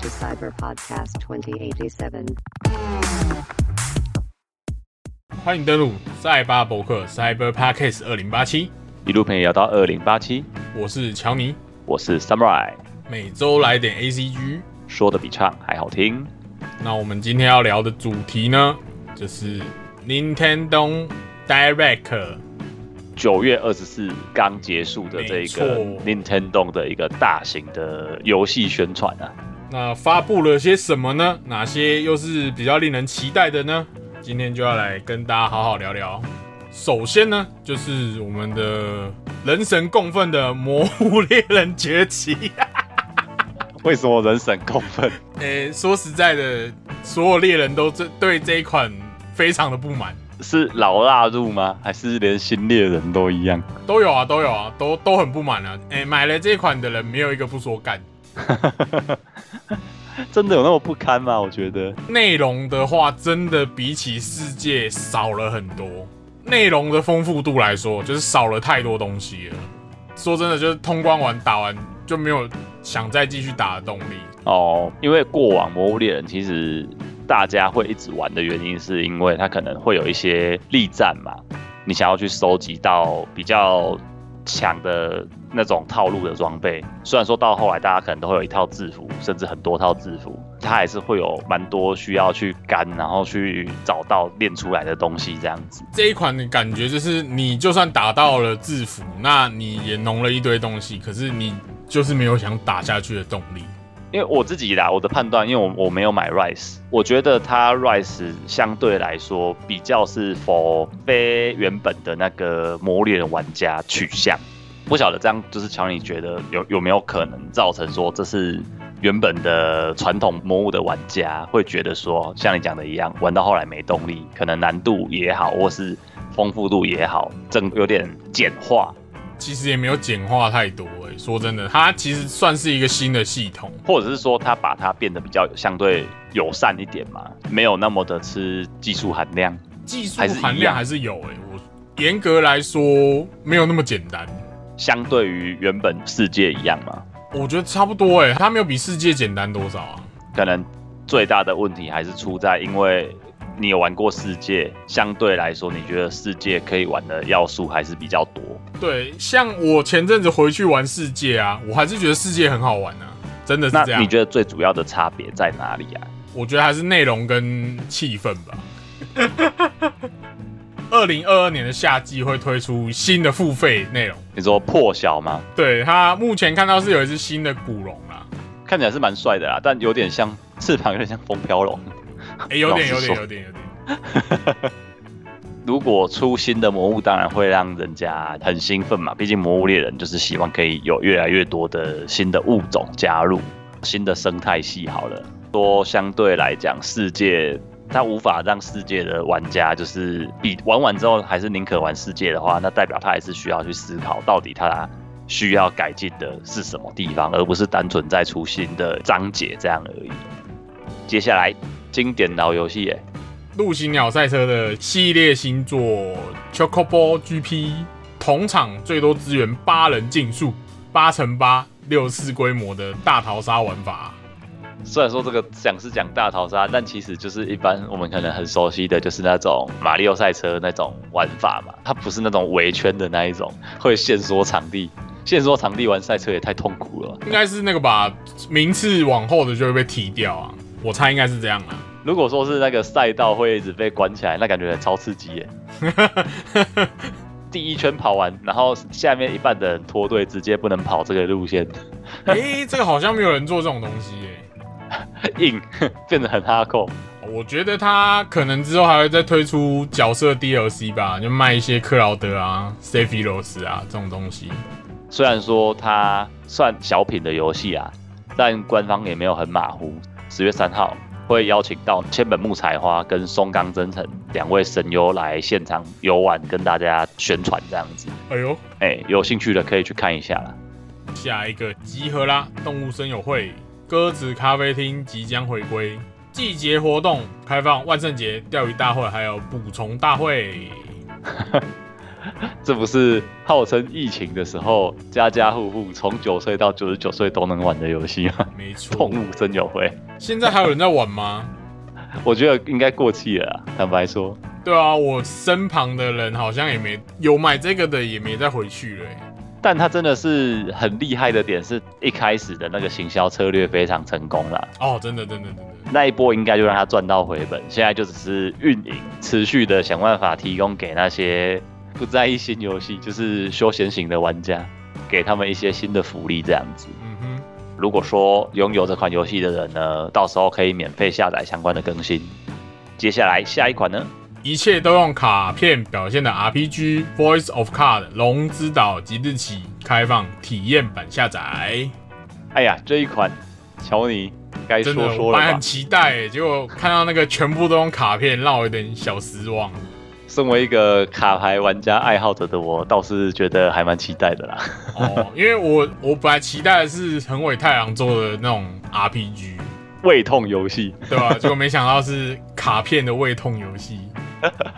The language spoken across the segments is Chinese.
to Cyber Podcast 2087. 欢迎登录赛巴博客 Cyber Podcast 二零八七，一路陪你聊到二零八七，我是乔尼，我是 Samurai，每周来点 ACG。说的比唱还好听。那我们今天要聊的主题呢，就是 Nintendo Direct。九月二十四刚结束的这一个 Nintendo 的一个大型的游戏宣传啊，那发布了些什么呢？哪些又是比较令人期待的呢？今天就要来跟大家好好聊聊。首先呢，就是我们的人神共愤的《魔物猎人崛起》。为什么人神共愤？诶、说实在的，所有猎人都这对这一款非常的不满，是老腊入吗？还是连新猎人都一样？都有啊，都有啊，都都很不满啊。诶、买了这一款的人没有一个不说干。真的有那么不堪吗？我觉得内容的话，真的比起世界少了很多。内容的丰富度来说，就是少了太多东西了。说真的，就是通关完打完就没有想再继续打的动力。哦，因为过往《魔物猎人》其实大家会一直玩的原因，是因为它可能会有一些力战嘛，你想要去收集到比较强的那种套路的装备。虽然说到后来大家可能都会有一套制服，甚至很多套制服，它还是会有蛮多需要去干，然后去找到练出来的东西这样子。这一款的感觉就是，你就算打到了制服，那你也弄了一堆东西，可是你就是没有想打下去的动力。因为我自己啦，我的判断，因为我我没有买 Rise，我觉得它 Rise 相对来说比较是 for 非原本的那个魔猎人玩家取向。不晓得这样就是乔，你觉得有有没有可能造成说这是原本的传统魔物的玩家会觉得说，像你讲的一样，玩到后来没动力，可能难度也好，或是丰富度也好，正有点简化，其实也没有简化太多、说真的，它其实算是一个新的系统。或者是说它把它变得比较相对友善一点嘛，没有那么的吃技术含量。技术含量样还是有诶、我严格来说没有那么简单。相对于原本世界一样嘛，我觉得差不多诶、它没有比世界简单多少啊。可能最大的问题还是出在，因为你有玩过世界，相对来说，你觉得世界可以玩的要素还是比较多。对，像我前阵子回去玩世界啊，我还是觉得世界很好玩啊，真的是这样。那你觉得最主要的差别在哪里啊？我觉得还是内容跟气氛吧。二零二二年的夏季会推出新的付费内容，你说破晓吗？对它目前看到是有一只新的古龙啦，看起来是蛮帅的啦，但有点像翅膀，有点像风飘龙。哎、有点有点有点有点，如果出新的魔物，当然会让人家很兴奋嘛。毕竟魔物猎人就是希望可以有越来越多的新的物种加入，新的生态系。好了，说相对来讲，世界它无法让世界的玩家就是比玩完之后还是宁可玩世界的话，那代表他还是需要去思考到底他需要改进的是什么地方，而不是单纯在出新的章节这样而已。接下来经典老游戏耶，陆行鸟赛车的系列新作 Chocobo GP，同场最多支援八人竞速，八乘八六四规模的大逃杀玩法。虽然说这个讲是讲大逃杀，但其实就是一般我们可能很熟悉的就是那种马里奥赛车那种玩法嘛，它不是那种围圈的那一种，会限缩场地。限缩场地玩赛车也太痛苦了吧。应该是那个把，名次往后的就会被踢掉啊，我猜应该是这样啊。如果说是那个赛道会一直被关起来，那感觉超刺激耶。第一圈跑完，然后下面一半的人脱队，直接不能跑这个路线，诶、这个好像没有人做这种东西耶、硬变得很哈扣。我觉得他可能之后还会再推出角色 DLC 吧，就卖一些克劳德啊、塞菲罗斯啊这种东西。虽然说它算小品的游戏啊，但官方也没有很马虎。十月三号会邀请到千本木彩花跟松冈真诚两位神优来现场游玩，跟大家宣传这样子。哎呦，哎、有兴趣的可以去看一下啦。下一个集合啦！动物声友会鸽子咖啡厅即将回归，季节活动开放万圣节钓鱼大会，还有捕虫大会。这不是号称疫情的时候，家家户户从九岁到九十九岁都能玩的游戏吗？没错动。物森友会，现在还有人在玩吗？我觉得应该过气了啊。坦白说，对啊，我身旁的人好像也没有买这个的，也没再回去了欸。但他真的是很厉害的点，是一开始的那个行销策略非常成功了。哦，真的，真的，真的。那一波应该就让他赚到回本，现在就只是运营，持续的想办法提供给那些不在意新游戏，就是休闲型的玩家，给他们一些新的福利这样子。如果说拥有这款游戏的人呢，到时候可以免费下载相关的更新。接下来下一款呢，一切都用卡片表现的 RPG《Voice of Card》龙之岛即日起开放体验版下载。哎呀，这一款，瞧你该说说了吧我很？期待欸，结果看到那个全部都用卡片，让我有点小失望。身为一个卡牌玩家爱好者的我，倒是觉得还蛮期待的啦。哦，因为我我本来期待的是横尾太郎做的那种 RPG，胃痛游戏，对吧、结果没想到是卡片的胃痛游戏。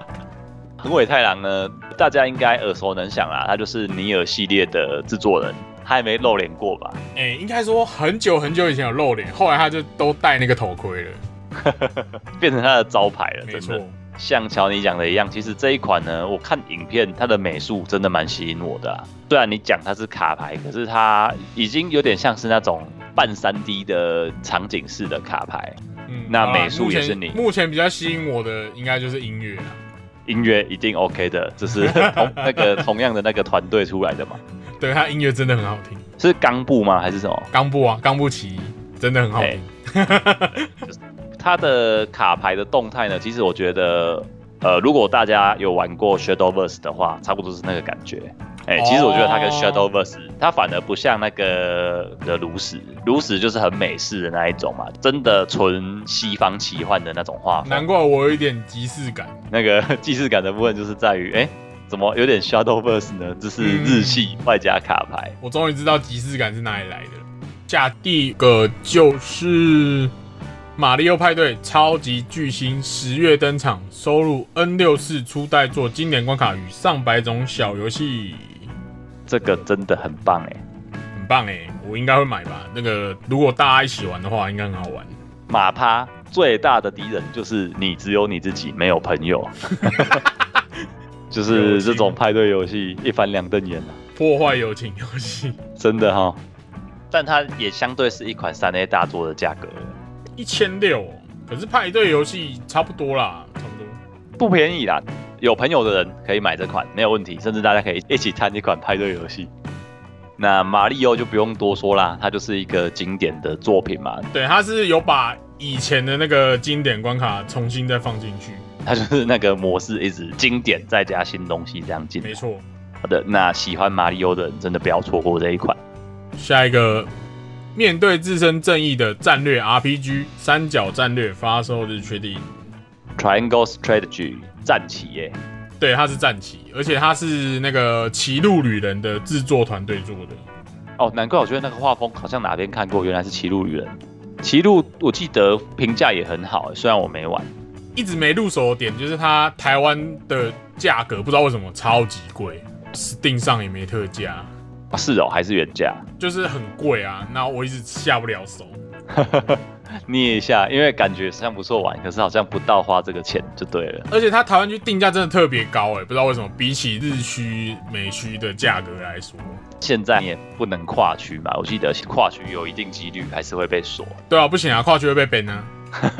横尾太郎呢，大家应该耳熟能详啦，他就是尼尔系列的制作人，他还没露脸过吧？哎、应该说很久很久以前有露脸，后来他就都戴那个头盔了。变成他的招牌了，没真的错。，像乔尼讲的一样，其实这一款呢，我看影片它的美术真的蛮吸引我的、啊。虽然你讲它是卡牌，可是它已经有点像是那种半三 D 的场景式的卡牌，嗯那美术也是你目前比较吸引我的应该就是音乐啊。音乐一定 OK 的，这是 同那个同样的那个团队出来的嘛？对，他音乐真的很好听。是冈部吗？还是什么？冈部啊，冈部奇真的很好听。它的卡牌的动态呢，其实我觉得，呃，如果大家有玩过 Shadowverse 的话，差不多是那个感觉。哎、其实我觉得它跟哦 Shadowverse，、它反而不像那个的炉石，炉石就是很美式的那一种嘛，真的纯西方奇幻的那种画风。难怪我有一点即视感。那个 即视感的部分就是在于，哎、怎么有点 Shadowverse 呢？这是日系外加卡牌。我终于知道即视感是哪里来的了。下第一个就是《马里奥派对超级巨星》十月登场，收录 N 六四初代作经典关卡与上百种小游戏，这个真的很棒哎、很棒哎！我应该会买吧？那个如果大家一起玩的话，应该很好玩。马趴最大的敌人就是你，只有你自己，没有朋友。就是这种派对游戏一翻两瞪眼啊，破坏友情游戏，真的哈。但它也相对是一款三 A 大作的价格了，一千六，可是派对游戏差不多啦，差不多。不便宜啦。有朋友的人可以买这款没有问题，甚至大家可以一起谈一款派对游戏。那马里奥就不用多说啦，它就是一个经典的作品嘛，对，它是有把以前的那个经典关卡重新再放进去，它就是那个模式一直经典再加新东西这样进。没错。好的，那喜欢马里奥的人真的不要错过这一款。下一个，面对自身正义的战略 RPG 三角战略发售日确定。Triangle Strategy 战旗耶，对，它是战旗，而且它是那个《歧路旅人》的制作团队做的。哦，难怪我觉得那个画风好像哪边看过，原来是《歧路旅人》。歧路我记得评价也很好，虽然我没玩。一直没入手的点就是它台湾的价格不知道为什么超级贵，Steam 上也没特价，啊是哦，还是原价？就是很贵啊。那我一直下不了手。捏一下，因为感觉好像不错玩，可是好像不到花这个钱就对了。而且它台湾区定价真的特别高哎、不知道为什么，比起日区、美区的价格来说，现在你也不能跨区嘛，我记得跨区有一定几率还是会被锁。对啊，不行啊，跨区会被 ban 啊，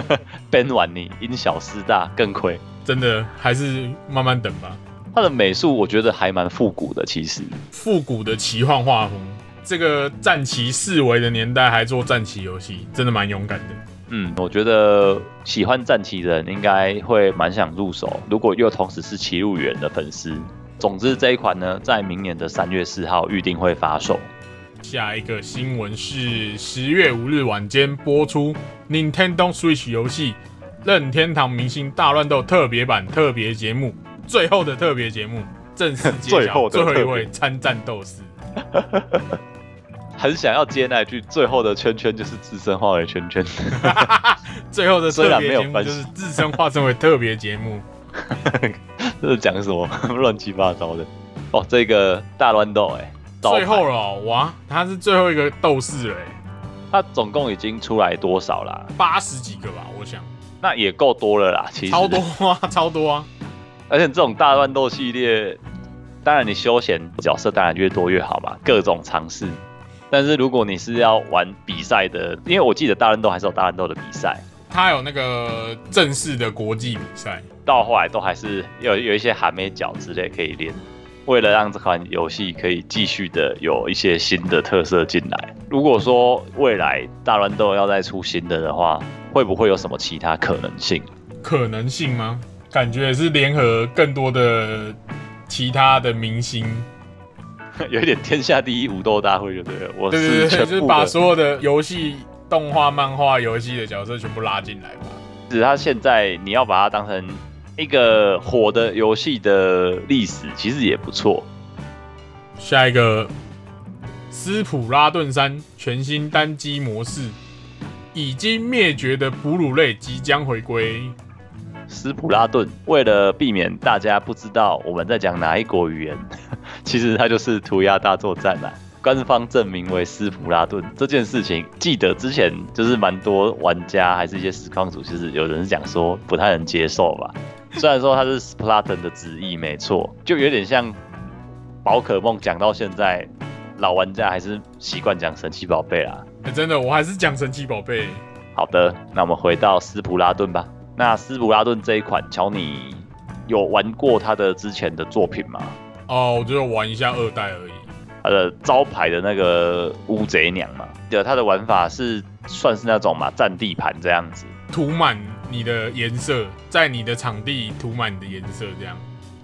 ban 完你因小失大更亏。真的还是慢慢等吧。它的美术我觉得还蛮复古的，其实复古的奇幻画风，这个战旗四维的年代还做战旗游戏，真的蛮勇敢的。嗯，我觉得喜欢战棋的人应该会蛮想入手，如果又同时是骑路员的粉丝。总之这一款呢，在明年的三月四号预定会发售。下一个新闻是十月五日晚间播出 Nintendo Switch 游戏《任天堂明星大乱斗》特别版特别节目，最后的特别节目 正式揭最晓最后一位参战斗士。很想要接那句，最后的圈圈就是自身化为圈圈。最后的虽特别节目然没有分就是自身化身为特别节目，这是讲什么乱七八糟的？哦，这个大乱斗哎，最后了哦哇，他是最后一个斗士了哎，他总共已经出来多少啦？八十几个吧，我想那也够多了啦，其实超多啊，超多啊。而且这种大乱斗系列，当然你休闲角色当然越多越好嘛，各种尝试。但是如果你是要玩比赛的，因为我记得大乱斗还是有大乱斗的比赛，它有那个正式的国际比赛，到后来都还是有有一些韩美角之类可以练。为了让这款游戏可以继续的有一些新的特色进来，如果说未来大乱斗要再出新的的话，会不会有什么其他可能性？可能性吗？感觉也是联合更多的其他的明星，有一点天下第一武斗大会，就对了。我对对就是把，所有的游戏、动画、漫画、游戏的角色全部拉进来吧。只是它现在你要把它当成一个火的游戏的历史，其实也不错。下一个，斯普拉顿三全新单机模式，已经灭绝的哺乳类即将回归。斯普拉顿为了避免大家不知道我们在讲哪一国语言，其实它就是涂鸦大作战啊。官方证明为斯普拉顿这件事情，记得之前就是蛮多玩家还是一些实况组，其实有人讲说不太能接受吧。虽然说它是 Splatoon 的直译没错，就有点像宝可梦讲到现在，老玩家还是习惯讲神奇宝贝啦。哎真的，我还是讲神奇宝贝。好的，那我们回到斯普拉顿吧。那斯普拉顿这一款，乔你有玩过他的之前的作品吗？哦，我就玩一下二代而已。他的招牌的那个乌贼娘嘛，对，他的玩法是算是那种嘛占地盘这样子。涂满你的颜色，在你的场地涂满你的颜色，这样。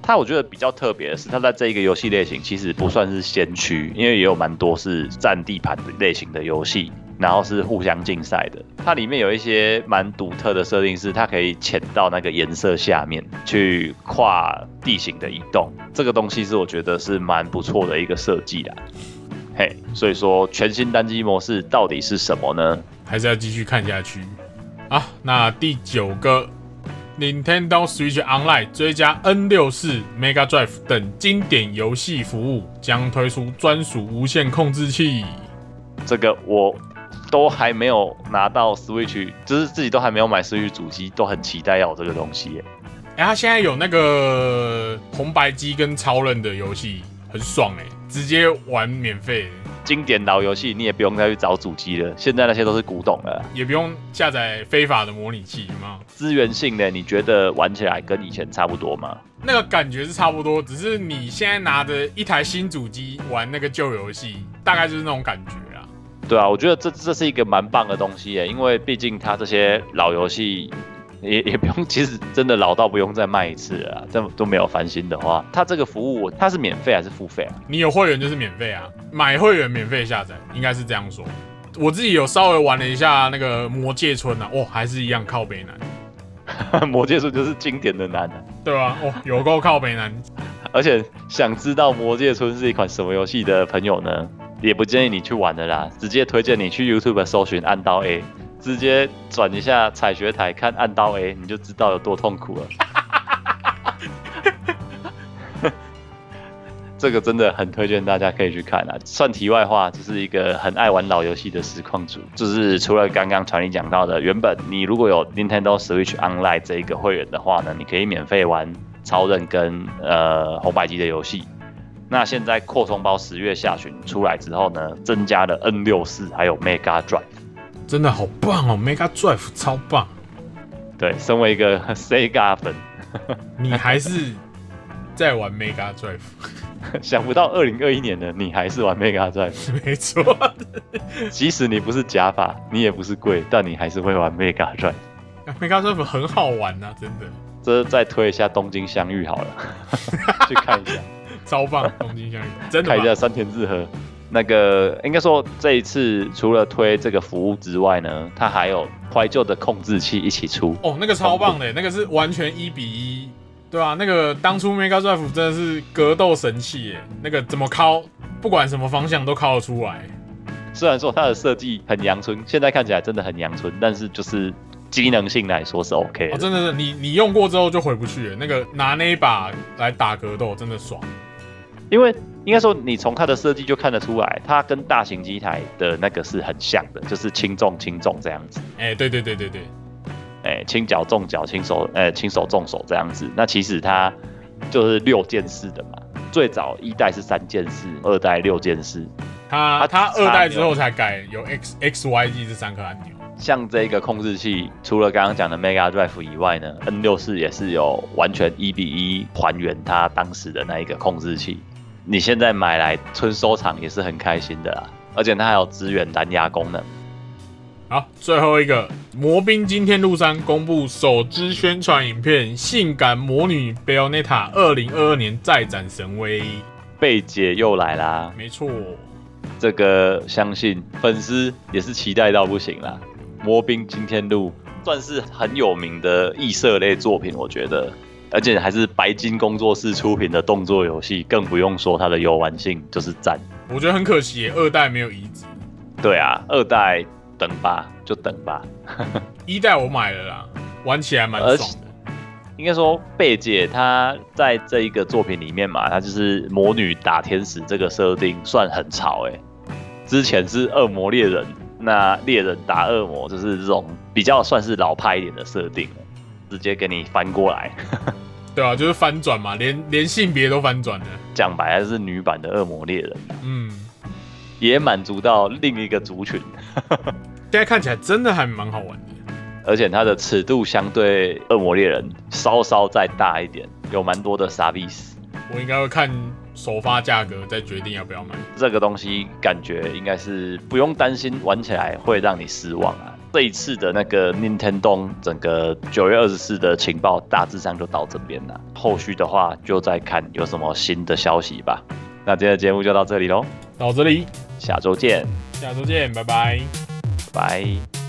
他我觉得比较特别的是，他在这一个游戏类型其实不算是先驱，因为也有蛮多是占地盘的类型的游戏，然后是互相竞赛的。它里面有一些蛮独特的设定，是它可以潜到那个颜色下面去跨地形的移动，这个东西是我觉得是蛮不错的一个设计啦。嘿，所以说全新单机模式到底是什么呢？还是要继续看下去啊。那第九个，Nintendo Switch Online 追加 N 六四、Mega Drive 等经典游戏服务，将推出专属无线控制器。这个我都还没有拿到 Switch，就是自己都还没有买 Switch 主机，都很期待要有这个东西耶。哎、他现在有那个红白机跟超人的游戏，很爽哎、直接玩免费，经典老游戏你也不用再去找主机了，现在那些都是古董了。也不用下载非法的模拟器，有没有？资源性的，你觉得玩起来跟以前差不多吗？那个感觉是差不多，只是你现在拿着一台新主机玩那个旧游戏，大概就是那种感觉啦。对啊，我觉得这这是一个蛮棒的东西耶，因为毕竟它这些老游戏也也不用，其实真的老到不用再卖一次了啊，这都没有翻新的话，它这个服务它是免费还是付费啊？你有会员就是免费啊，买会员免费下载，应该是这样说。我自己有稍微玩了一下那个魔界村啊，哦，还是一样靠北难，魔界村就是经典的难啊。对啊、哦，有够靠北难。而且想知道《魔界村》是一款什么游戏的朋友呢，也不建议你去玩的啦，直接推荐你去 YouTube 搜寻《暗刀 A》，直接转一下采学台看《暗刀 A》，你就知道有多痛苦了。这个真的很推荐大家可以去看啊！算题外话，这是一个很爱玩老游戏的实况组，就是除了刚刚传你讲到的，原本你如果有 Nintendo Switch Online 这一个会员的话呢，你可以免费玩超人跟呃红白机的游戏。那现在扩充包十月下旬出来之后呢，增加了 N 六四还有 Mega Drive。真的好棒哦，Mega Drive 超棒！对，身为一个 Sega 粉，你还是在玩 Mega Drive，想不到二零二一年的你还是玩 Mega Drive，没错。即使你不是假发，你也不是贵，但你还是会玩 Mega Drive。Mega Drive 很好玩呐、真的这再推一下东京相遇好了，去看一下，超棒，东京相遇 真的棒。看一下山田智和。那个应该说这一次除了推这个服务之外呢，它还有怀旧的控制器一起出。哦，那个超棒的，那个是完全一比一，对啊，那个当初 Mega Drive 真的是格斗神器耶，那个怎么敲，不管什么方向都敲得出来。虽然说它的设计很阳春，现在看起来真的很阳春，但是就是机能性来说是 OK 哦，真的是你你用过之后就回不去了。那个拿那一把来打格斗真的爽。因为应该说你从它的设计就看得出来，它跟大型机台的那个是很像的，就是轻重轻重这样子。哎、对对对对对，哎，轻脚重脚，轻手哎轻手重手这样子。那其实它就是六件式的嘛，最早一代是三件式，二代六件式。它它二代之后才改有 X X Y Z 这三颗按钮。像这个控制器，除了刚刚讲的 Mega Drive 以外呢，N 六四也是有完全一比一还原它当时的那一个控制器。你现在买来纯收藏也是很开心的啦，而且它还有支援蓝牙功能。好，最后一个魔兵今天路山公布首支宣传影片，《性感魔女 Bayonetta》二零二二年再展神威。贝姐又来啦，没错，这个相信粉丝也是期待到不行啦。魔兵惊天录算是很有名的异色类作品，我觉得，而且还是白金工作室出品的动作游戏，更不用说它的游玩性就是赞。我觉得很可惜，二代没有移植，对啊，二代等吧，就等吧。一代我买了啦，玩起来蛮而爽的。应该说，贝姐她在这一个作品里面嘛，她就是魔女打天使这个设定算很潮诶、之前是恶魔猎人，那猎人打恶魔就是这种比较算是老派一点的设定了，直接给你翻过来，对啊，就是翻转嘛，连连性别都翻转了。讲白了是女版的恶魔猎人，嗯，也满足到另一个族群，现在看起来真的还蛮好玩的。而且它的尺度相对恶魔猎人稍稍再大一点，有蛮多的傻逼死。我应该会看首发价格再决定要不要买。这个东西感觉应该是不用担心玩起来会让你失望啊。这一次的那个 Nintendo 整个九月二十四的情报大致上就到这边了，后续的话就再看有什么新的消息吧。那今天的节目就到这里喽，到这里，下周见，下周见，拜拜。拜。